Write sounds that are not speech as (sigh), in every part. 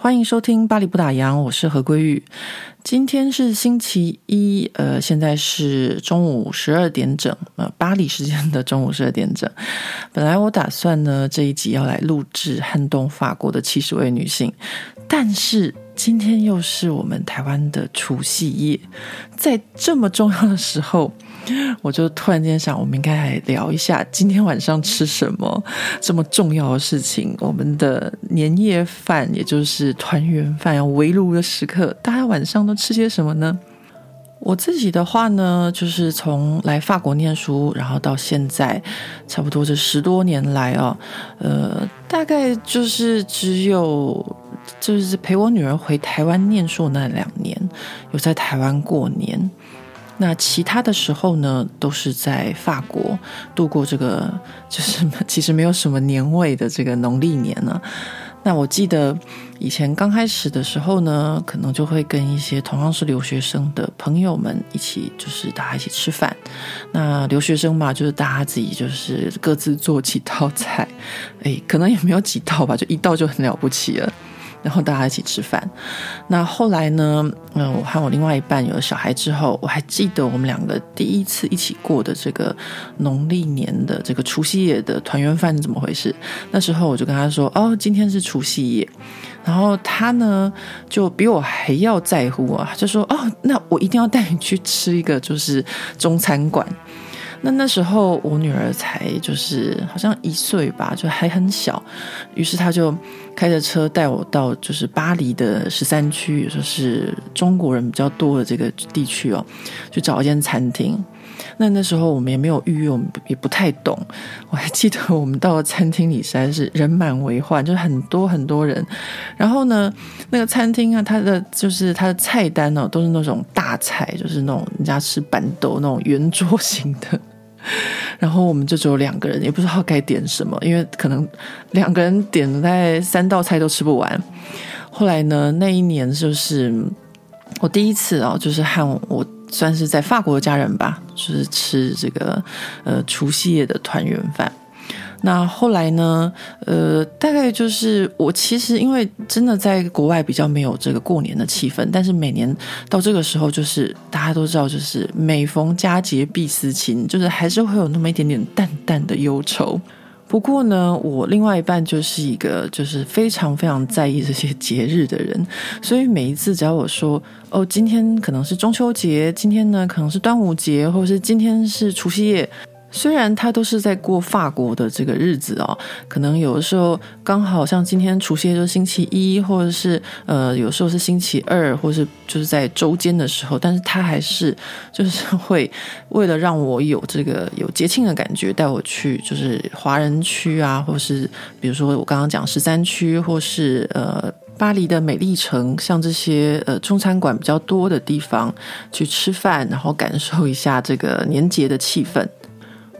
欢迎收听《巴黎不打烊》，我是何桂玉。今天是星期一，呃，现在是中午十二点整，呃，巴黎时间的中午十二点整。本来我打算呢，这一集要来录制撼动法国的七十位女性，但是今天又是我们台湾的除夕夜，在这么重要的时候。我就突然间想，我们应该来聊一下今天晚上吃什么这么重要的事情。我们的年夜饭，也就是团圆饭，要围炉的时刻，大家晚上都吃些什么呢？我自己的话呢，就是从来法国念书，然后到现在，差不多这十多年来啊，呃，大概就是只有就是陪我女儿回台湾念书那两年，有在台湾过年。那其他的时候呢，都是在法国度过这个，就是 (laughs) 其实没有什么年味的这个农历年呢。那我记得以前刚开始的时候呢，可能就会跟一些同样是留学生的朋友们一起，就是大家一起吃饭。那留学生嘛，就是大家自己就是各自做几道菜，诶，可能也没有几道吧，就一道就很了不起了。然后大家一起吃饭。那后来呢？嗯，我和我另外一半有了小孩之后，我还记得我们两个第一次一起过的这个农历年的这个除夕夜的团圆饭是怎么回事？那时候我就跟他说：“哦，今天是除夕夜。”然后他呢就比我还要在乎啊，就说：“哦，那我一定要带你去吃一个就是中餐馆。”那那时候我女儿才就是好像一岁吧，就还很小，于是她就开着车带我到就是巴黎的十三区，也就是中国人比较多的这个地区哦，去找一间餐厅。那那时候我们也没有预约，我们也不太懂。我还记得我们到了餐厅里实在是人满为患，就是很多很多人。然后呢，那个餐厅啊，它的就是它的菜单哦，都是那种大菜，就是那种人家吃板豆那种圆桌型的。然后我们就只有两个人，也不知道该点什么，因为可能两个人点了大概三道菜都吃不完。后来呢，那一年就是我第一次啊，就是和我算是在法国的家人吧，就是吃这个呃除夕夜的团圆饭。那后来呢？呃，大概就是我其实因为真的在国外比较没有这个过年的气氛，但是每年到这个时候，就是大家都知道，就是每逢佳节必思亲，就是还是会有那么一点点淡淡的忧愁。不过呢，我另外一半就是一个就是非常非常在意这些节日的人，(laughs) 所以每一次只要我说哦，今天可能是中秋节，今天呢可能是端午节，或者是今天是除夕夜。虽然他都是在过法国的这个日子哦，可能有的时候刚好像今天除夕就是星期一，或者是呃有时候是星期二，或是就是在周间的时候，但是他还是就是会为了让我有这个有节庆的感觉，带我去就是华人区啊，或是比如说我刚刚讲十三区，或是呃巴黎的美丽城，像这些呃中餐馆比较多的地方去吃饭，然后感受一下这个年节的气氛。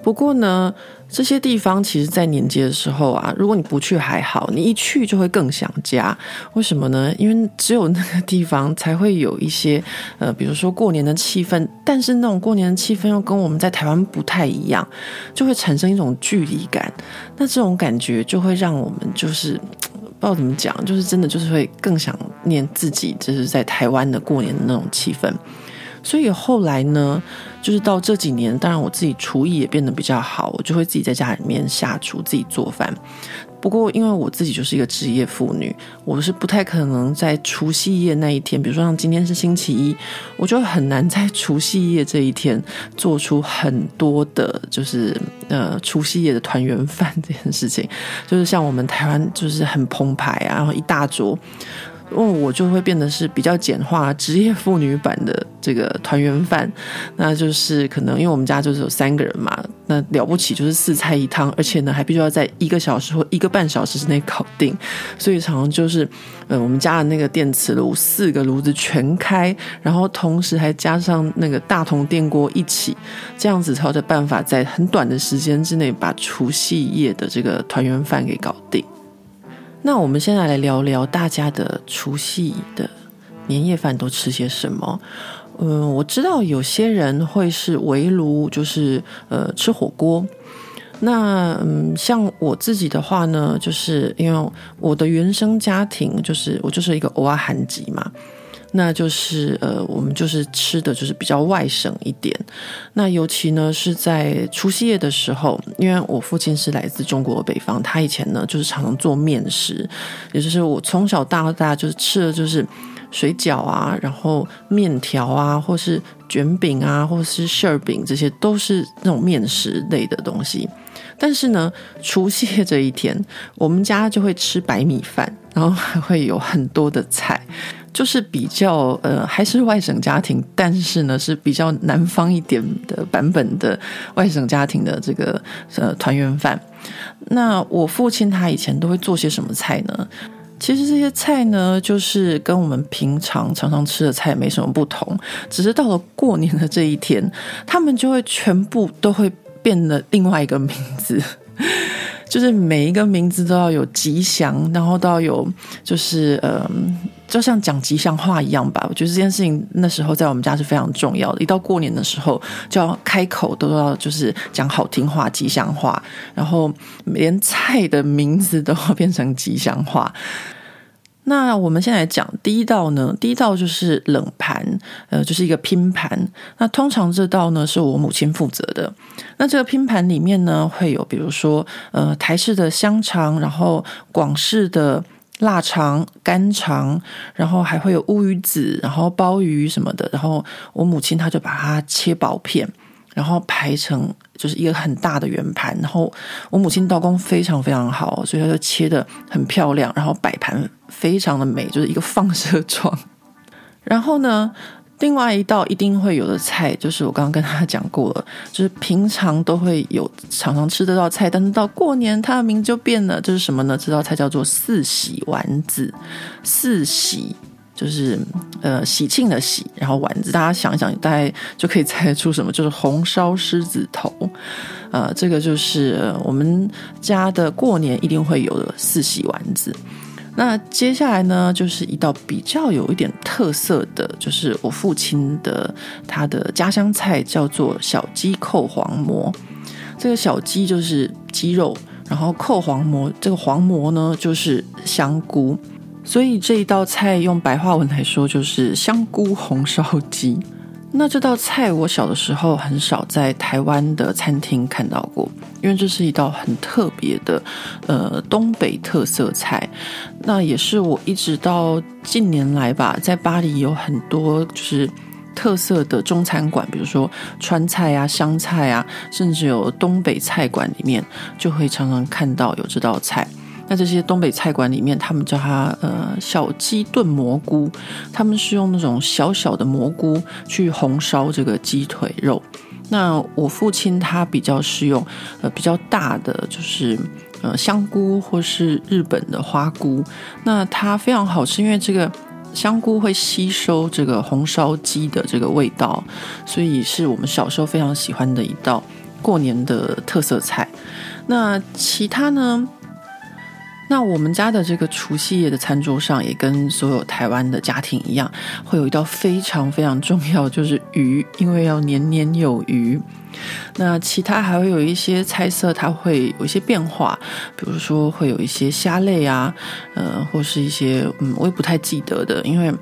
不过呢，这些地方其实，在年节的时候啊，如果你不去还好，你一去就会更想家。为什么呢？因为只有那个地方才会有一些呃，比如说过年的气氛，但是那种过年的气氛又跟我们在台湾不太一样，就会产生一种距离感。那这种感觉就会让我们就是不知道怎么讲，就是真的就是会更想念自己就是在台湾的过年的那种气氛。所以后来呢，就是到这几年，当然我自己厨艺也变得比较好，我就会自己在家里面下厨，自己做饭。不过因为我自己就是一个职业妇女，我是不太可能在除夕夜那一天，比如说像今天是星期一，我就很难在除夕夜这一天做出很多的，就是呃除夕夜的团圆饭这件事情。就是像我们台湾就是很澎湃啊，然后一大桌。因为我就会变得是比较简化职业妇女版的这个团圆饭，那就是可能因为我们家就是有三个人嘛，那了不起就是四菜一汤，而且呢还必须要在一个小时或一个半小时之内搞定，所以常常就是呃我们家的那个电磁炉四个炉子全开，然后同时还加上那个大铜电锅一起，这样子才有办法在很短的时间之内把除夕夜的这个团圆饭给搞定。那我们现在来聊聊大家的除夕的年夜饭都吃些什么。嗯，我知道有些人会是围炉，就是呃吃火锅。那嗯，像我自己的话呢，就是因为我的原生家庭就是我就是一个偶尔韩籍嘛。那就是呃，我们就是吃的就是比较外省一点。那尤其呢是在除夕夜的时候，因为我父亲是来自中国北方，他以前呢就是常常做面食，也就是我从小到大就是吃的就是水饺啊，然后面条啊，或是卷饼啊，或是馅饼，这些都是那种面食类的东西。但是呢，除夕夜这一天，我们家就会吃白米饭，然后还会有很多的菜。就是比较呃，还是外省家庭，但是呢是比较南方一点的版本的外省家庭的这个呃团圆饭。那我父亲他以前都会做些什么菜呢？其实这些菜呢，就是跟我们平常常常吃的菜没什么不同，只是到了过年的这一天，他们就会全部都会变了另外一个名字。(laughs) 就是每一个名字都要有吉祥，然后都要有，就是呃，就像讲吉祥话一样吧。我觉得这件事情那时候在我们家是非常重要的。一到过年的时候，就要开口都要就是讲好听话、吉祥话，然后连菜的名字都要变成吉祥话。那我们现在讲第一道呢，第一道就是冷盘，呃，就是一个拼盘。那通常这道呢是我母亲负责的。那这个拼盘里面呢会有，比如说呃台式的香肠，然后广式的腊肠、肝肠，然后还会有乌鱼子，然后鲍鱼什么的。然后我母亲她就把它切薄片。然后排成就是一个很大的圆盘，然后我母亲刀工非常非常好，所以她就切得很漂亮，然后摆盘非常的美，就是一个放射状。然后呢，另外一道一定会有的菜，就是我刚刚跟他讲过了，就是平常都会有常常吃这道菜，但是到过年它的名字就变了，这是什么呢？这道菜叫做四喜丸子，四喜。就是呃喜庆的喜，然后丸子，大家想一想，大概就可以猜出什么，就是红烧狮子头，呃，这个就是我们家的过年一定会有的四喜丸子。那接下来呢，就是一道比较有一点特色的，就是我父亲的他的家乡菜，叫做小鸡扣黄蘑。这个小鸡就是鸡肉，然后扣黄蘑，这个黄蘑呢就是香菇。所以这一道菜用白话文来说就是香菇红烧鸡。那这道菜我小的时候很少在台湾的餐厅看到过，因为这是一道很特别的呃东北特色菜。那也是我一直到近年来吧，在巴黎有很多就是特色的中餐馆，比如说川菜啊、湘菜啊，甚至有东北菜馆里面就会常常看到有这道菜。那这些东北菜馆里面，他们叫它呃小鸡炖蘑菇，他们是用那种小小的蘑菇去红烧这个鸡腿肉。那我父亲他比较是用呃比较大的，就是呃香菇或是日本的花菇。那它非常好吃，因为这个香菇会吸收这个红烧鸡的这个味道，所以是我们小时候非常喜欢的一道过年的特色菜。那其他呢？那我们家的这个除夕夜的餐桌上，也跟所有台湾的家庭一样，会有一道非常非常重要，就是鱼，因为要年年有余。那其他还会有一些菜色，它会有一些变化，比如说会有一些虾类啊，呃，或是一些嗯，我也不太记得的，因为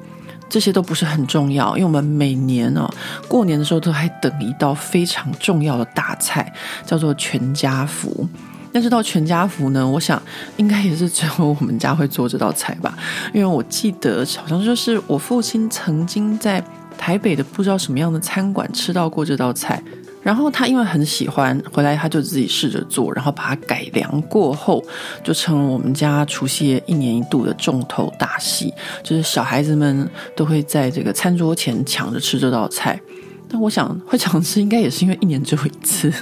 这些都不是很重要。因为我们每年呢、哦，过年的时候都还等一道非常重要的大菜，叫做全家福。但是到全家福呢，我想应该也是只有我们家会做这道菜吧，因为我记得好像就是我父亲曾经在台北的不知道什么样的餐馆吃到过这道菜，然后他因为很喜欢，回来他就自己试着做，然后把它改良过后，就成了我们家除夕夜一年一度的重头大戏，就是小孩子们都会在这个餐桌前抢着吃这道菜。我想会抢吃，应该也是因为一年只有一次，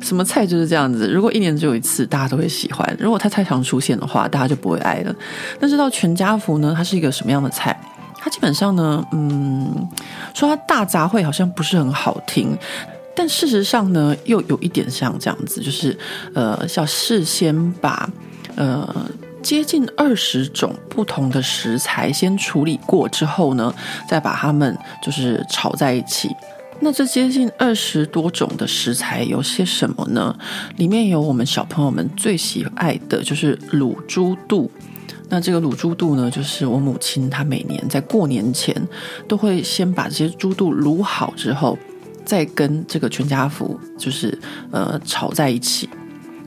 什么菜就是这样子。如果一年只有一次，大家都会喜欢；如果它太常出现的话，大家就不会爱了。那这道全家福呢？它是一个什么样的菜？它基本上呢，嗯，说它大杂烩好像不是很好听，但事实上呢，又有一点像这样子，就是呃，要事先把呃接近二十种不同的食材先处理过之后呢，再把它们就是炒在一起。那这接近二十多种的食材有些什么呢？里面有我们小朋友们最喜爱的就是卤猪肚。那这个卤猪肚呢，就是我母亲她每年在过年前都会先把这些猪肚卤好之后，再跟这个全家福就是呃炒在一起。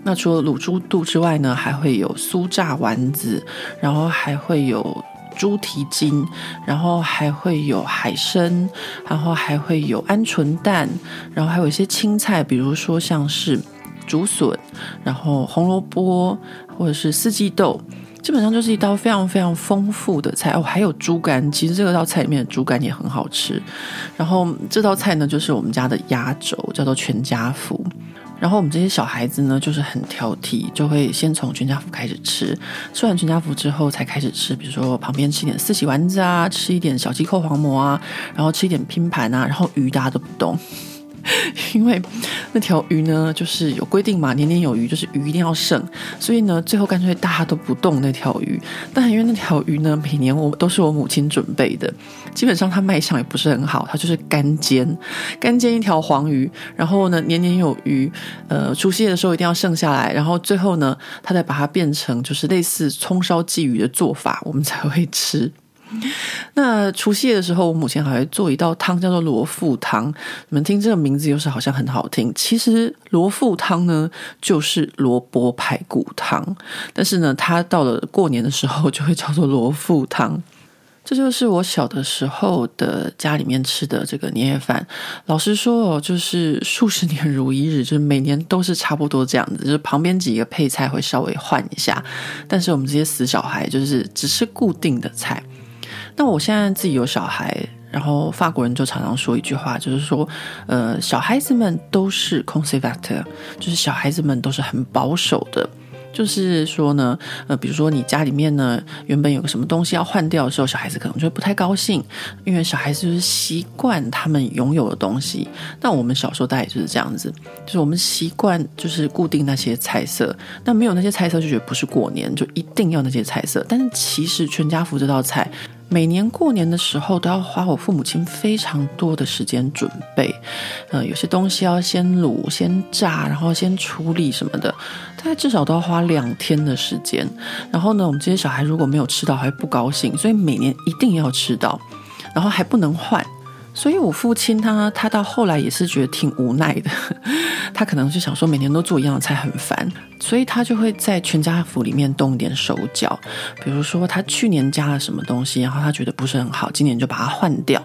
那除了卤猪肚之外呢，还会有酥炸丸子，然后还会有。猪蹄筋，然后还会有海参，然后还会有鹌鹑蛋，然后还有一些青菜，比如说像是竹笋，然后红萝卜或者是四季豆，基本上就是一道非常非常丰富的菜哦。还有猪肝，其实这个道菜里面的猪肝也很好吃。然后这道菜呢，就是我们家的压轴，叫做全家福。然后我们这些小孩子呢，就是很挑剔，就会先从全家福开始吃，吃完全家福之后才开始吃，比如说旁边吃一点四喜丸子啊，吃一点小鸡扣黄馍啊，然后吃一点拼盘啊，然后鱼大家都不动。(laughs) 因为那条鱼呢，就是有规定嘛，年年有余，就是鱼一定要剩，所以呢，最后干脆大家都不动那条鱼。但因为那条鱼呢，每年我都是我母亲准备的，基本上它卖相也不是很好，它就是干煎，干煎一条黄鱼，然后呢，年年有余，呃，除夕夜的时候一定要剩下来，然后最后呢，他再把它变成就是类似葱烧鲫鱼的做法，我们才会吃。那除夕夜的时候，我母亲还会做一道汤，叫做罗富汤。你们听这个名字，又是好像很好听。其实罗富汤呢，就是萝卜排骨汤。但是呢，它到了过年的时候，就会叫做罗富汤。这就是我小的时候的家里面吃的这个年夜饭。老实说哦，就是数十年如一日，就是每年都是差不多这样子，就是旁边几个配菜会稍微换一下。但是我们这些死小孩，就是只吃固定的菜。那我现在自己有小孩，然后法国人就常常说一句话，就是说，呃，小孩子们都是 conservateur，就是小孩子们都是很保守的，就是说呢，呃，比如说你家里面呢原本有个什么东西要换掉的时候，小孩子可能就会不太高兴，因为小孩子就是习惯他们拥有的东西。那我们小时候大概就是这样子，就是我们习惯就是固定那些菜色，那没有那些菜色就觉得不是过年，就一定要那些菜色。但是其实全家福这道菜。每年过年的时候，都要花我父母亲非常多的时间准备。呃，有些东西要先卤、先炸，然后先处理什么的，大概至少都要花两天的时间。然后呢，我们这些小孩如果没有吃到，还不高兴，所以每年一定要吃到，然后还不能换。所以我父亲他他到后来也是觉得挺无奈的，(laughs) 他可能就想说每年都做一样的菜很烦，所以他就会在全家福里面动点手脚，比如说他去年加了什么东西，然后他觉得不是很好，今年就把它换掉，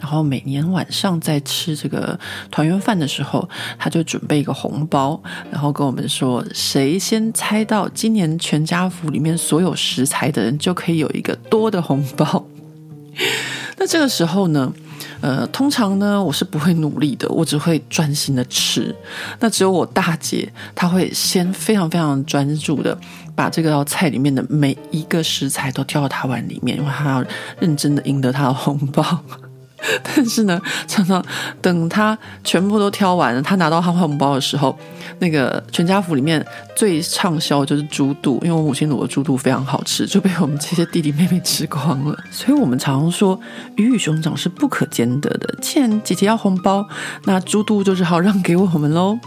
然后每年晚上在吃这个团圆饭的时候，他就准备一个红包，然后跟我们说谁先猜到今年全家福里面所有食材的人就可以有一个多的红包。(laughs) 那这个时候呢，呃，通常呢，我是不会努力的，我只会专心的吃。那只有我大姐，她会先非常非常专注的把这个道菜里面的每一个食材都挑到她碗里面，因为她要认真的赢得她的红包。(laughs) 但是呢，常常等他全部都挑完了，他拿到他红包的时候，那个全家福里面最畅销就是猪肚，因为我母亲卤的猪肚非常好吃，就被我们这些弟弟妹妹吃光了。(laughs) 所以我们常常说，鱼与熊掌是不可兼得的。既然姐姐要红包，那猪肚就只好让给我们喽。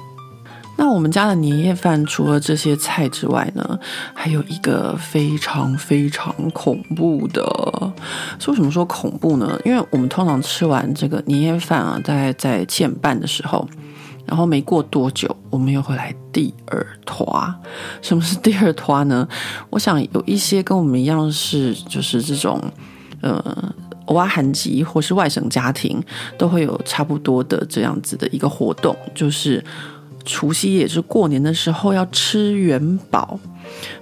那我们家的年夜饭除了这些菜之外呢，还有一个非常非常恐怖的。说什么说恐怖呢？因为我们通常吃完这个年夜饭啊，大概在七点半的时候，然后没过多久，我们又会来第二摊。什么是第二摊呢？我想有一些跟我们一样是就是这种，呃。偶尔寒集或是外省家庭都会有差不多的这样子的一个活动，就是除夕夜，是过年的时候要吃元宝。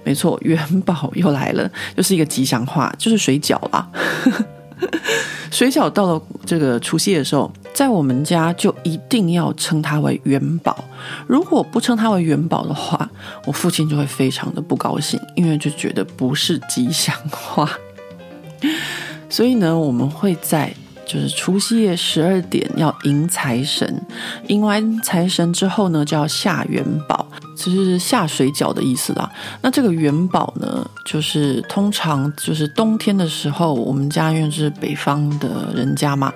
没错，(laughs) 元宝又来了，又是一个吉祥话，就是水饺啦。(laughs) 水饺到了这个除夕的时候，在我们家就一定要称它为元宝。如果不称它为元宝的话，我父亲就会非常的不高兴，因为就觉得不是吉祥话。所以呢，我们会在。就是除夕夜十二点要迎财神，迎完财神之后呢，就要下元宝，就是下水饺的意思啦。那这个元宝呢，就是通常就是冬天的时候，我们家因为是北方的人家嘛，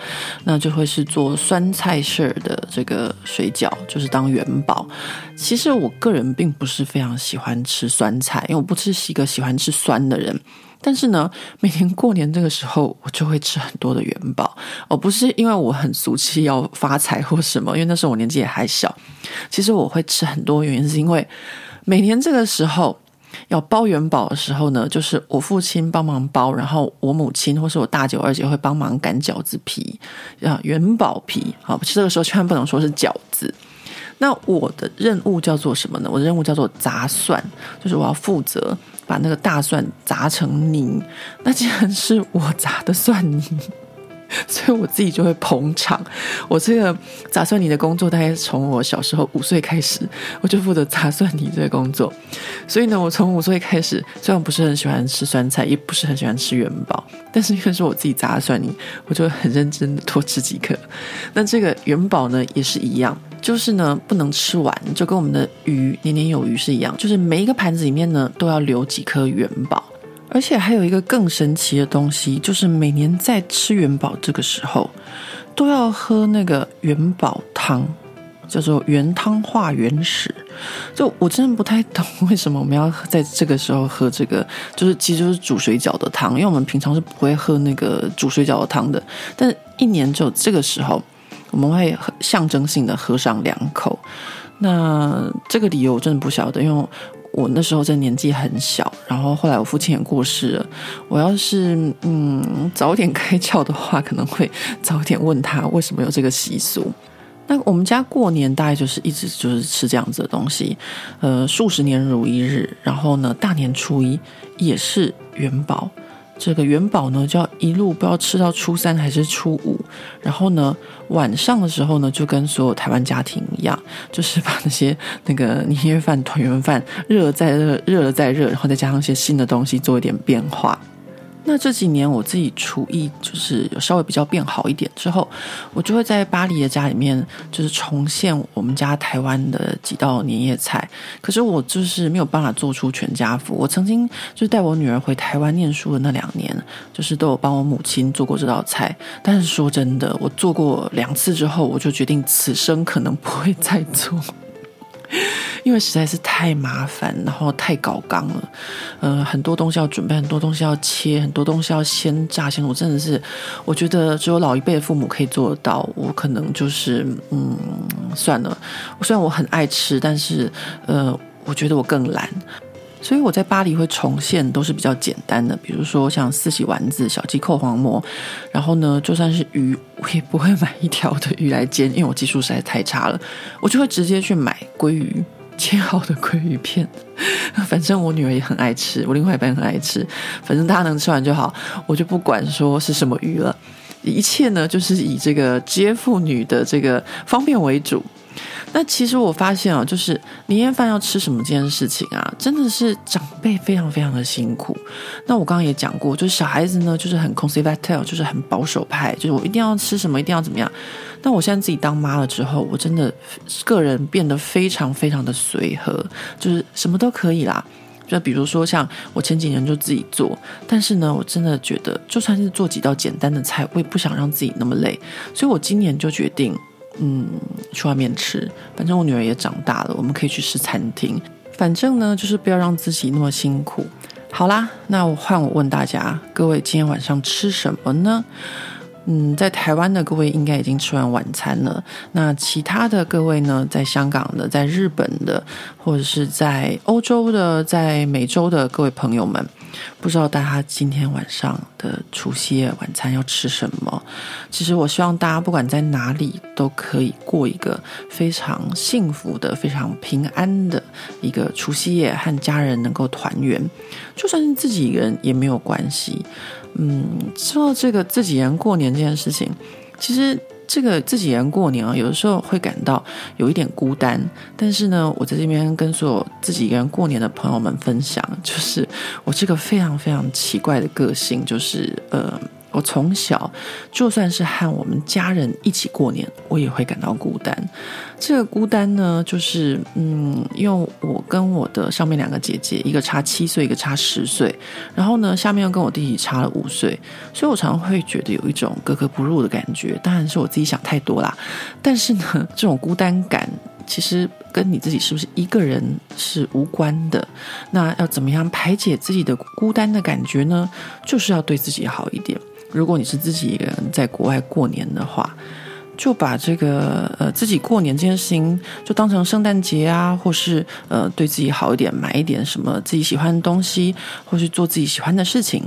那就会是做酸菜肴的这个水饺，就是当元宝。其实我个人并不是非常喜欢吃酸菜，因为我不是一个喜欢吃酸的人。但是呢，每年过年这个时候，我就会吃很多的元宝。哦，不是因为我很俗气要发财或什么，因为那时候我年纪也还小。其实我会吃很多，原因是因为每年这个时候要包元宝的时候呢，就是我父亲帮忙包，然后我母亲或是我大姐、我二姐会帮忙擀饺子皮啊，元宝皮。好，这个时候千万不能说是饺子。那我的任务叫做什么呢？我的任务叫做砸蒜，就是我要负责。把那个大蒜砸成泥，那既然是我砸的蒜泥，(laughs) 所以我自己就会捧场。我这个砸蒜泥的工作，大概从我小时候五岁开始，我就负责砸蒜泥这个工作。所以呢，我从五岁开始，虽然不是很喜欢吃酸菜，也不是很喜欢吃元宝，但是因为是我自己砸的蒜泥，我就很认真的多吃几颗。那这个元宝呢，也是一样。就是呢，不能吃完，就跟我们的鱼年年有余是一样。就是每一个盘子里面呢，都要留几颗元宝。而且还有一个更神奇的东西，就是每年在吃元宝这个时候，都要喝那个元宝汤，叫做元汤化元始。就我真的不太懂为什么我们要在这个时候喝这个，就是其实就是煮水饺的汤，因为我们平常是不会喝那个煮水饺的汤的。但是一年只有这个时候。我们会象征性的喝上两口，那这个理由我真的不晓得，因为我那时候真的年纪很小，然后后来我父亲也过世了。我要是嗯早点开窍的话，可能会早点问他为什么有这个习俗。那我们家过年大概就是一直就是吃这样子的东西，呃，数十年如一日，然后呢，大年初一也是元宝。这个元宝呢，就要一路不知道吃到初三还是初五，然后呢，晚上的时候呢，就跟所有台湾家庭一样，就是把那些那个年夜饭、团圆饭热了再热，热了再热，然后再加上一些新的东西，做一点变化。那这几年我自己厨艺就是有稍微比较变好一点之后，我就会在巴黎的家里面就是重现我们家台湾的几道年夜菜。可是我就是没有办法做出全家福。我曾经就是带我女儿回台湾念书的那两年，就是都有帮我母亲做过这道菜。但是说真的，我做过两次之后，我就决定此生可能不会再做。(laughs) 因为实在是太麻烦，然后太搞纲了，呃，很多东西要准备，很多东西要切，很多东西要先炸先。我真的是，我觉得只有老一辈的父母可以做得到，我可能就是，嗯，算了。虽然我很爱吃，但是，呃，我觉得我更懒。所以我在巴黎会重现都是比较简单的，比如说像四喜丸子、小鸡扣黄蘑，然后呢，就算是鱼，我也不会买一条的鱼来煎，因为我技术实在太差了，我就会直接去买鲑鱼，切好的鲑鱼片。(laughs) 反正我女儿也很爱吃，我另外一半也很爱吃，反正大家能吃完就好，我就不管说是什么鱼了，一切呢就是以这个接妇女的这个方便为主。那其实我发现啊，就是年夜饭要吃什么这件事情啊，真的是长辈非常非常的辛苦。那我刚刚也讲过，就是小孩子呢，就是很 conservative，就是很保守派，就是我一定要吃什么，一定要怎么样。那我现在自己当妈了之后，我真的个人变得非常非常的随和，就是什么都可以啦。就比如说像我前几年就自己做，但是呢，我真的觉得就算是做几道简单的菜，我也不想让自己那么累，所以我今年就决定。嗯，去外面吃，反正我女儿也长大了，我们可以去吃餐厅。反正呢，就是不要让自己那么辛苦。好啦，那我换我问大家，各位今天晚上吃什么呢？嗯，在台湾的各位应该已经吃完晚餐了。那其他的各位呢，在香港的、在日本的，或者是在欧洲的、在美洲的各位朋友们。不知道大家今天晚上的除夕夜晚餐要吃什么？其实我希望大家不管在哪里都可以过一个非常幸福的、非常平安的一个除夕夜，和家人能够团圆。就算是自己人也没有关系。嗯，说到这个自己人过年这件事情，其实。这个自己人过年啊，有的时候会感到有一点孤单。但是呢，我在这边跟所有自己一个人过年的朋友们分享，就是我这个非常非常奇怪的个性，就是呃。我从小就算是和我们家人一起过年，我也会感到孤单。这个孤单呢，就是嗯，因为我跟我的上面两个姐姐，一个差七岁，一个差十岁，然后呢，下面又跟我弟弟差了五岁，所以我常常会觉得有一种格格不入的感觉。当然是我自己想太多啦。但是呢，这种孤单感其实跟你自己是不是一个人是无关的。那要怎么样排解自己的孤单的感觉呢？就是要对自己好一点。如果你是自己一个人在国外过年的话，就把这个呃自己过年这件事情就当成圣诞节啊，或是呃对自己好一点，买一点什么自己喜欢的东西，或是做自己喜欢的事情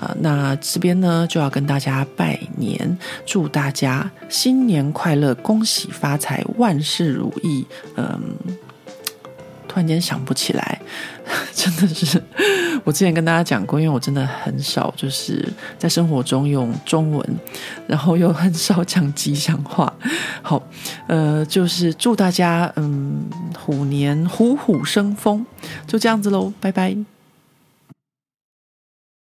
啊、呃。那这边呢就要跟大家拜年，祝大家新年快乐，恭喜发财，万事如意。嗯、突然间想不起来，(laughs) 真的是。我之前跟大家讲过，因为我真的很少就是在生活中用中文，然后又很少讲吉祥话。好，呃，就是祝大家嗯虎年虎虎生风，就这样子喽，拜拜。